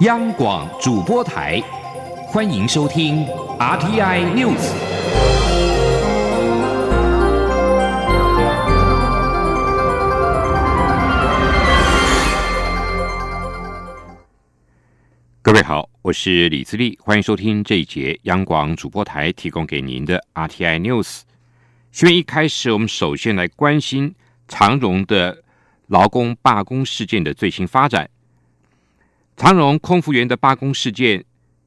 央广主播台，欢迎收听 RTI News。各位好，我是李自立，欢迎收听这一节央广主播台提供给您的 RTI News。新闻一开始，我们首先来关心长荣的劳工罢工事件的最新发展。长荣空服员的罢工事件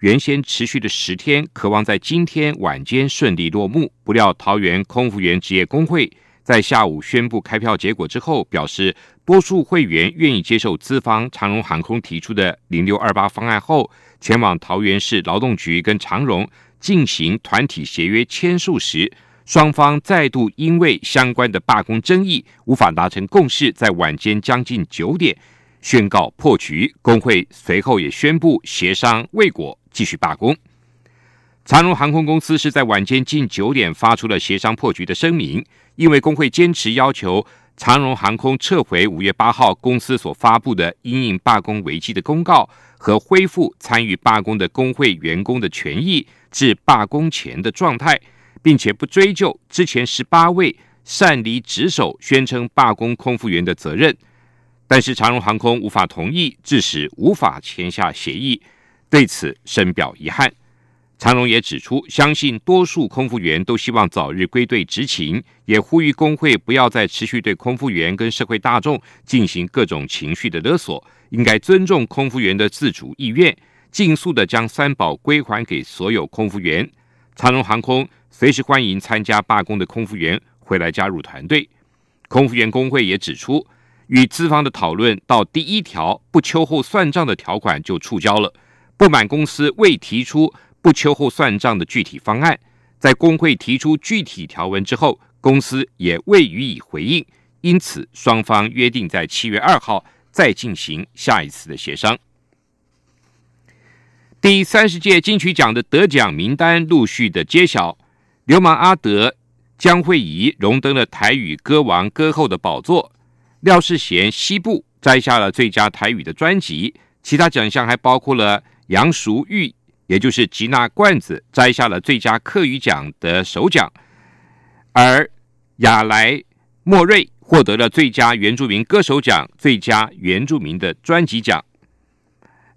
原先持续的十天，渴望在今天晚间顺利落幕。不料，桃园空服员职业工会在下午宣布开票结果之后，表示多数会员愿意接受资方长荣航空提出的零六二八方案后，前往桃园市劳动局跟长荣进行团体协约签署时，双方再度因为相关的罢工争议无法达成共识，在晚间将近九点。宣告破局，工会随后也宣布协商未果，继续罢工。长荣航空公司是在晚间近九点发出了协商破局的声明，因为工会坚持要求长荣航空撤回五月八号公司所发布的因应罢工危机的公告，和恢复参与罢工的工会员工的权益至罢工前的状态，并且不追究之前十八位擅离职守宣称罢工空服员的责任。但是长荣航空无法同意，致使无法签下协议，对此深表遗憾。长荣也指出，相信多数空服员都希望早日归队执勤，也呼吁工会不要再持续对空服员跟社会大众进行各种情绪的勒索，应该尊重空服员的自主意愿，尽速的将三宝归还给所有空服员。长荣航空随时欢迎参加罢工的空服员回来加入团队。空服员工会也指出。与资方的讨论到第一条不秋后算账的条款就触礁了，不满公司未提出不秋后算账的具体方案，在工会提出具体条文之后，公司也未予以回应，因此双方约定在七月二号再进行下一次的协商。第三十届金曲奖的得奖名单陆续的揭晓，流氓阿德、江慧仪荣登了台语歌王歌后的宝座。廖世贤西部摘下了最佳台语的专辑，其他奖项还包括了杨淑玉，也就是吉娜罐子摘下了最佳客语奖的首奖，而亚莱莫瑞获得了最佳原住民歌手奖、最佳原住民的专辑奖。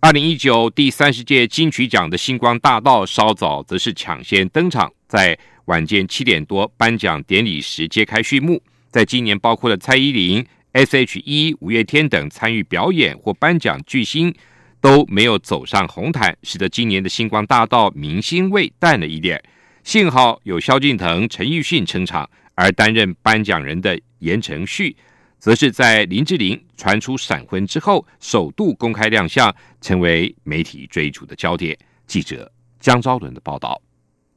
二零一九第三十届金曲奖的星光大道稍早则是抢先登场，在晚间七点多颁奖典礼时揭开序幕。在今年，包括了蔡依林。S.H.E、五月天等参与表演或颁奖巨星都没有走上红毯，使得今年的星光大道明星味淡了一点。幸好有萧敬腾、陈奕迅撑场，而担任颁奖人的言承旭，则是在林志玲传出闪婚之后，首度公开亮相，成为媒体追逐的焦点。记者江昭伦的报道。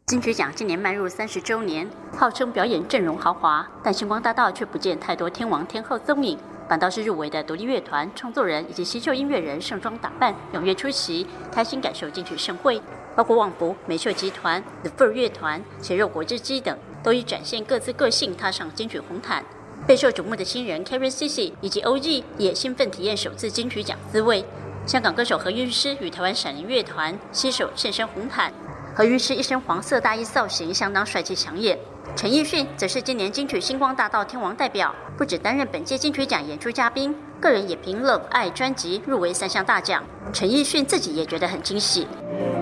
金曲奖今年迈入三十周年，号称表演阵容豪华，但星光大道却不见太多天王天后踪影，反倒是入围的独立乐团、创作人以及新秀音乐人盛装打扮，踊跃出席，开心感受金曲盛会。包括旺福、美秀集团、The Fur 乐团、切肉果汁机等，都以展现各自个性踏上金曲红毯。备受瞩目的新人 Karen c i c 以及 OG 也兴奋体验首次金曲奖滋味。香港歌手何韵诗与台湾闪灵乐团携手现身红毯。何韵诗一身黄色大衣造型相当帅气抢眼，陈奕迅则是今年金曲星光大道天王代表，不止担任本届金曲奖演出嘉宾，个人也凭《Love 爱》专辑入围三项大奖。陈奕迅自己也觉得很惊喜。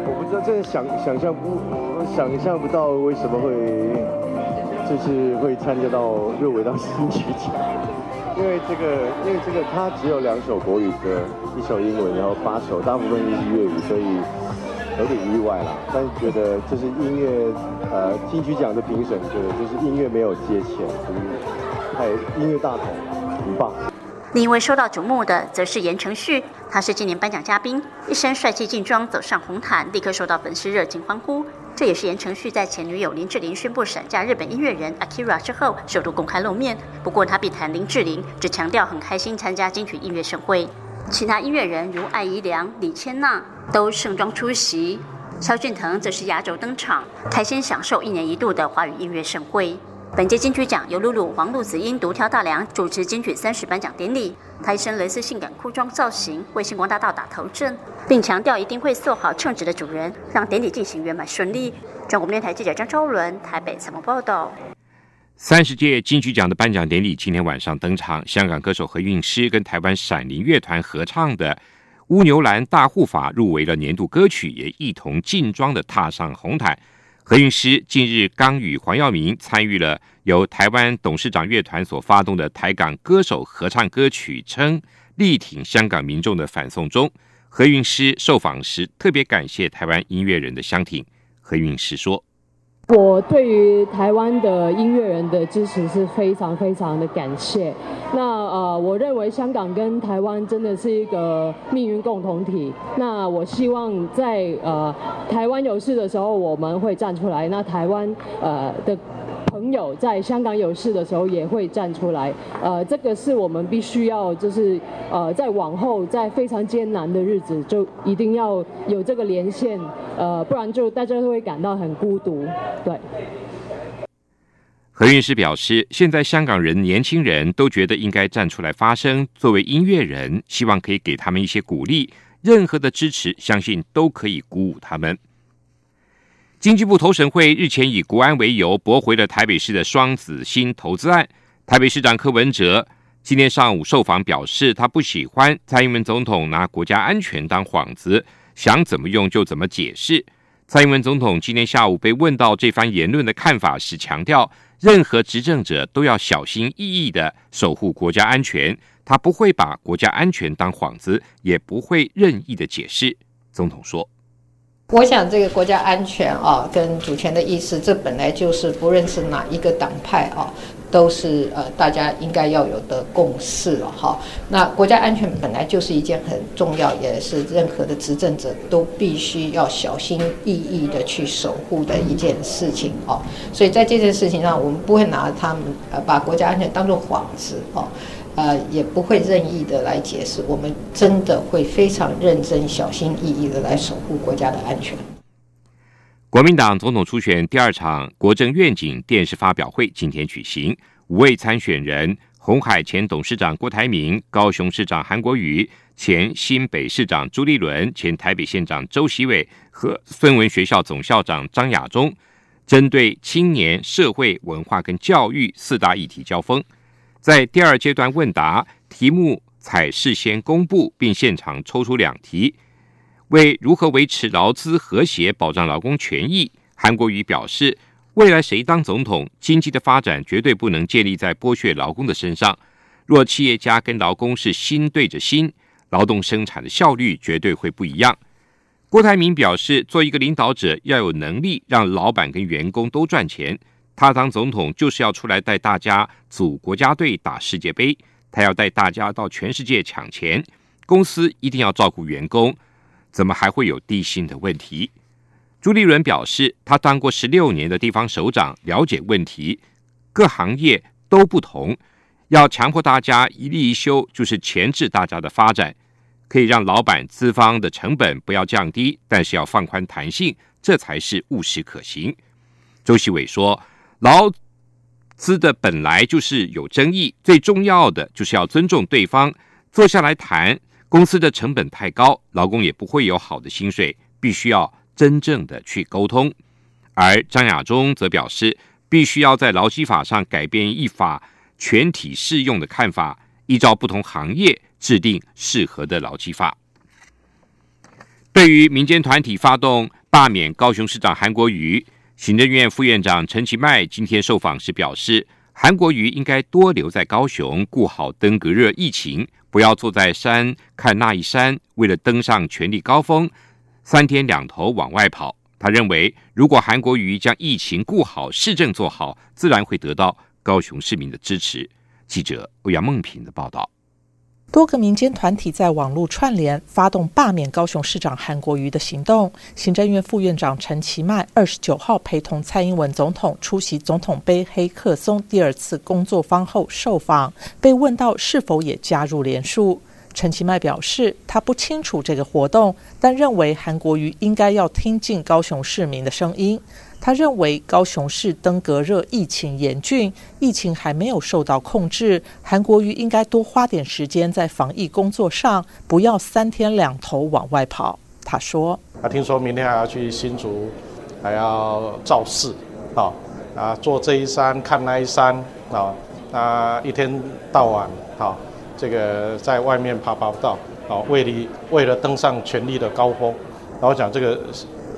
我不知道，真的想想象不，想象不到为什么会，就是会参加到入围到金曲奖，因为这个，因为这个他只有两首国语歌，一首英文，然后八首大部分都是粤语，所以。有点意外啦，但是觉得这是音乐，呃，金曲奖的评审觉得就是音乐没有接钱，就是太音乐大同，很棒。另一位受到瞩目的则是言承旭，他是今年颁奖嘉宾，一身帅气劲装走上红毯，立刻受到粉丝热情欢呼。这也是言承旭在前女友林志玲宣布闪嫁日本音乐人 Akira 之后首度公开露面。不过他避谈林志玲，只强调很开心参加金曲音乐盛会。其他音乐人如艾怡良、李千娜都盛装出席，萧敬腾则是压轴登场，开心享受一年一度的华语音乐盛会。本届金曲奖由露露、黄露子英独挑大梁主持金曲三十颁奖典礼，她一身蕾丝性感裤装造型为星光大道打头阵，并强调一定会做好称职的主人，让典礼进行圆满顺利。中国电台记者张超伦台北采访报道。三十届金曲奖的颁奖典礼今天晚上登场，香港歌手何韵诗跟台湾闪灵乐团合唱的《乌牛兰大护法》入围了年度歌曲，也一同劲装的踏上红毯。何韵诗近日刚与黄耀明参与了由台湾董事长乐团所发动的台港歌手合唱歌曲，称力挺香港民众的反送中。何韵诗受访时特别感谢台湾音乐人的相挺。何韵诗说：“我对于台湾的音乐人的支持是非常非常的感谢。那呃，我认为香港跟台湾真的是一个命运共同体。那我希望在呃台湾有事的时候，我们会站出来。那台湾呃的。”朋友在香港有事的时候也会站出来，呃，这个是我们必须要，就是呃，在往后在非常艰难的日子，就一定要有这个连线，呃，不然就大家都会感到很孤独。对。何韵诗表示，现在香港人年轻人都觉得应该站出来发声，作为音乐人，希望可以给他们一些鼓励，任何的支持，相信都可以鼓舞他们。经济部投审会日前以国安为由驳回了台北市的双子星投资案。台北市长柯文哲今天上午受访表示，他不喜欢蔡英文总统拿国家安全当幌子，想怎么用就怎么解释。蔡英文总统今天下午被问到这番言论的看法时，强调任何执政者都要小心翼翼的守护国家安全，他不会把国家安全当幌子，也不会任意的解释。总统说。我想，这个国家安全啊，跟主权的意思，这本来就是不论是哪一个党派啊，都是呃大家应该要有的共识了哈。那国家安全本来就是一件很重要，也是任何的执政者都必须要小心翼翼的去守护的一件事情哦。所以在这件事情上，我们不会拿他们呃把国家安全当做幌子哦。呃，也不会任意的来解释，我们真的会非常认真、小心翼翼的来守护国家的安全。国民党总统初选第二场国政愿景电视发表会今天举行，五位参选人：红海前董事长郭台铭、高雄市长韩国瑜、前新北市长朱立伦、前台北县长周锡伟和孙文学校总校长张亚中，针对青年、社会、文化跟教育四大议题交锋。在第二阶段问答题目采事先公布，并现场抽出两题，为如何维持劳资和谐、保障劳工权益，韩国瑜表示，未来谁当总统，经济的发展绝对不能建立在剥削劳工的身上。若企业家跟劳工是心对着心，劳动生产的效率绝对会不一样。郭台铭表示，做一个领导者要有能力让老板跟员工都赚钱。他当总统就是要出来带大家组国家队打世界杯，他要带大家到全世界抢钱。公司一定要照顾员工，怎么还会有低薪的问题？朱立伦表示，他当过十六年的地方首长，了解问题，各行业都不同，要强迫大家一立一休，就是钳制大家的发展，可以让老板资方的成本不要降低，但是要放宽弹性，这才是务实可行。周锡伟说。劳资的本来就是有争议，最重要的就是要尊重对方，坐下来谈。公司的成本太高，劳工也不会有好的薪水，必须要真正的去沟通。而张亚中则表示，必须要在劳基法上改变一法全体适用的看法，依照不同行业制定适合的劳基法。对于民间团体发动罢免高雄市长韩国瑜。行政院副院长陈其迈今天受访时表示，韩国瑜应该多留在高雄，顾好登革热疫情，不要坐在山看那一山。为了登上权力高峰，三天两头往外跑。他认为，如果韩国瑜将疫情顾好，市政做好，自然会得到高雄市民的支持。记者欧阳梦平的报道。多个民间团体在网络串联，发动罢免高雄市长韩国瑜的行动。行政院副院长陈其迈二十九号陪同蔡英文总统出席总统杯黑客松第二次工作坊后受访，被问到是否也加入联署。陈其迈表示，他不清楚这个活动，但认为韩国瑜应该要听进高雄市民的声音。他认为高雄市登革热疫情严峻，疫情还没有受到控制，韩国瑜应该多花点时间在防疫工作上，不要三天两头往外跑。他说：“他听说明天还要去新竹，还要造势，啊啊，坐这一山看那一山，啊啊，一天到晚，啊，这个在外面爬爬不到，啊，为了为了登上权力的高峰，然后讲这个。”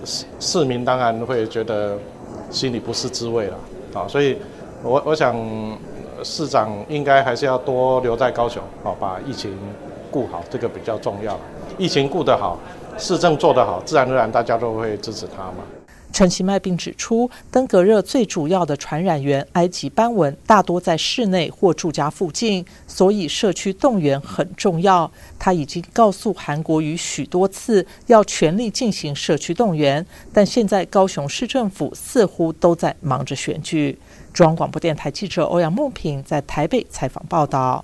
市市民当然会觉得心里不是滋味了，啊，所以，我我想市长应该还是要多留在高雄，啊，把疫情顾好，这个比较重要。疫情顾得好，市政做得好，自然而然大家都会支持他嘛。陈其迈并指出，登革热最主要的传染源埃及斑纹大多在室内或住家附近，所以社区动员很重要。他已经告诉韩国瑜许多次，要全力进行社区动员，但现在高雄市政府似乎都在忙着选举。中央广播电台记者欧阳梦平在台北采访报道。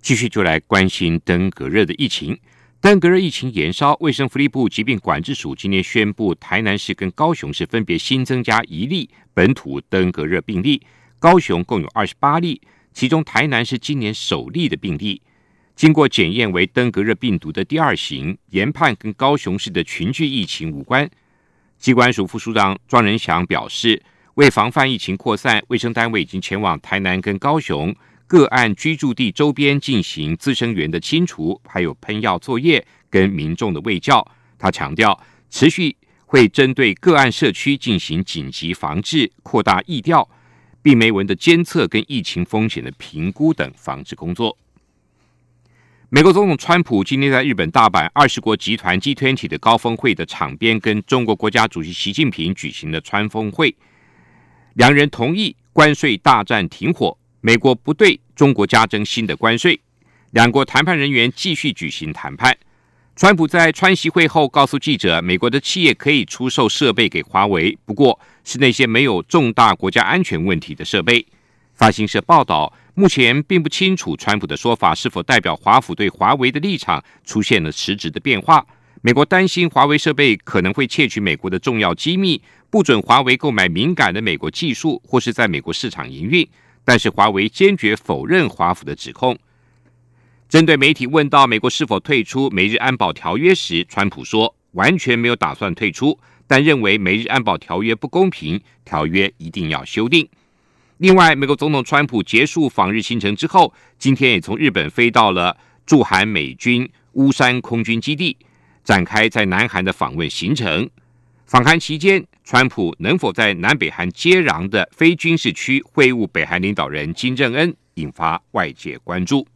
继续就来关心登革热的疫情。登革热疫情延烧，卫生福利部疾病管制署今天宣布，台南市跟高雄市分别新增加一例本土登革热病例，高雄共有二十八例，其中台南是今年首例的病例，经过检验为登革热病毒的第二型，研判跟高雄市的群聚疫情无关。机关署副署长庄仁祥表示，为防范疫情扩散，卫生单位已经前往台南跟高雄。个案居住地周边进行滋生源的清除，还有喷药作业跟民众的卫教。他强调，持续会针对个案社区进行紧急防治、扩大疫调、病媒蚊的监测跟疫情风险的评估等防治工作。美国总统川普今天在日本大阪二十国集团 G20 的高峰会的场边，跟中国国家主席习近平举行了川峰会，两人同意关税大战停火。美国不对中国加征新的关税，两国谈判人员继续举行谈判。川普在川习会后告诉记者，美国的企业可以出售设备给华为，不过是那些没有重大国家安全问题的设备。法新社报道，目前并不清楚川普的说法是否代表华府对华为的立场出现了实质的变化。美国担心华为设备可能会窃取美国的重要机密，不准华为购买敏感的美国技术，或是在美国市场营运。但是华为坚决否认华府的指控。针对媒体问到美国是否退出美日安保条约时，川普说完全没有打算退出，但认为美日安保条约不公平，条约一定要修订。另外，美国总统川普结束访日行程之后，今天也从日本飞到了驻韩美军乌山空军基地，展开在南韩的访问行程。访韩期间，川普能否在南北韩接壤的非军事区会晤北韩领导人金正恩，引发外界关注。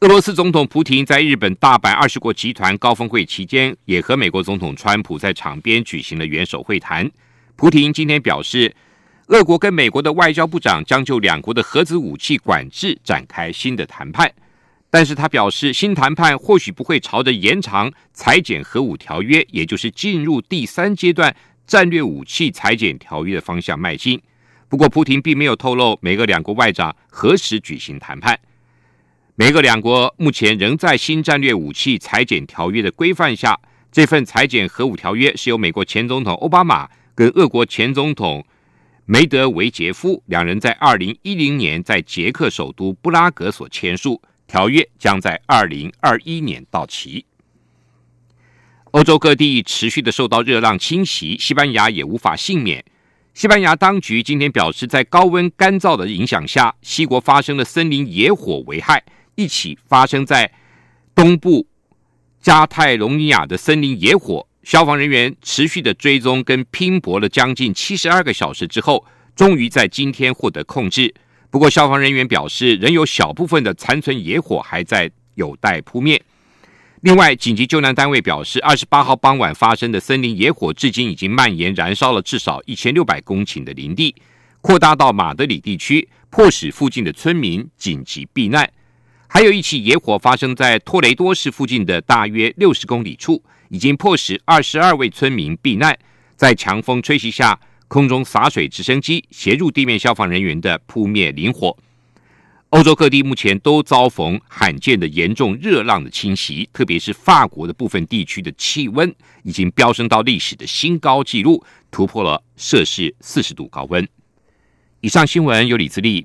俄罗斯总统普京在日本大阪二十国集团高峰会期间，也和美国总统川普在场边举行了元首会谈。普京今天表示，俄国跟美国的外交部长将就两国的核子武器管制展开新的谈判。但是他表示，新谈判或许不会朝着延长裁减核武条约，也就是进入第三阶段战略武器裁减条约的方向迈进。不过，普廷并没有透露美俄两国外长何时举行谈判。美俄两国目前仍在新战略武器裁减条约的规范下。这份裁减核武条约是由美国前总统奥巴马跟俄国前总统梅德韦杰夫两人在二零一零年在捷克首都布拉格所签署。条约将在二零二一年到期。欧洲各地持续的受到热浪侵袭，西班牙也无法幸免。西班牙当局今天表示，在高温干燥的影响下，西国发生了森林野火危害，一起发生在东部加泰隆尼亚的森林野火，消防人员持续的追踪跟拼搏了将近七十二个小时之后，终于在今天获得控制。不过，消防人员表示，仍有小部分的残存野火还在有待扑灭。另外，紧急救难单位表示，二十八号傍晚发生的森林野火，至今已经蔓延燃烧了至少一千六百公顷的林地，扩大到马德里地区，迫使附近的村民紧急避难。还有一起野火发生在托雷多市附近的大约六十公里处，已经迫使二十二位村民避难，在强风吹袭下。空中洒水直升机协助地面消防人员的扑灭林火。欧洲各地目前都遭逢罕见的严重热浪的侵袭，特别是法国的部分地区的气温已经飙升到历史的新高纪录，突破了摄氏四十度高温。以上新闻由李自立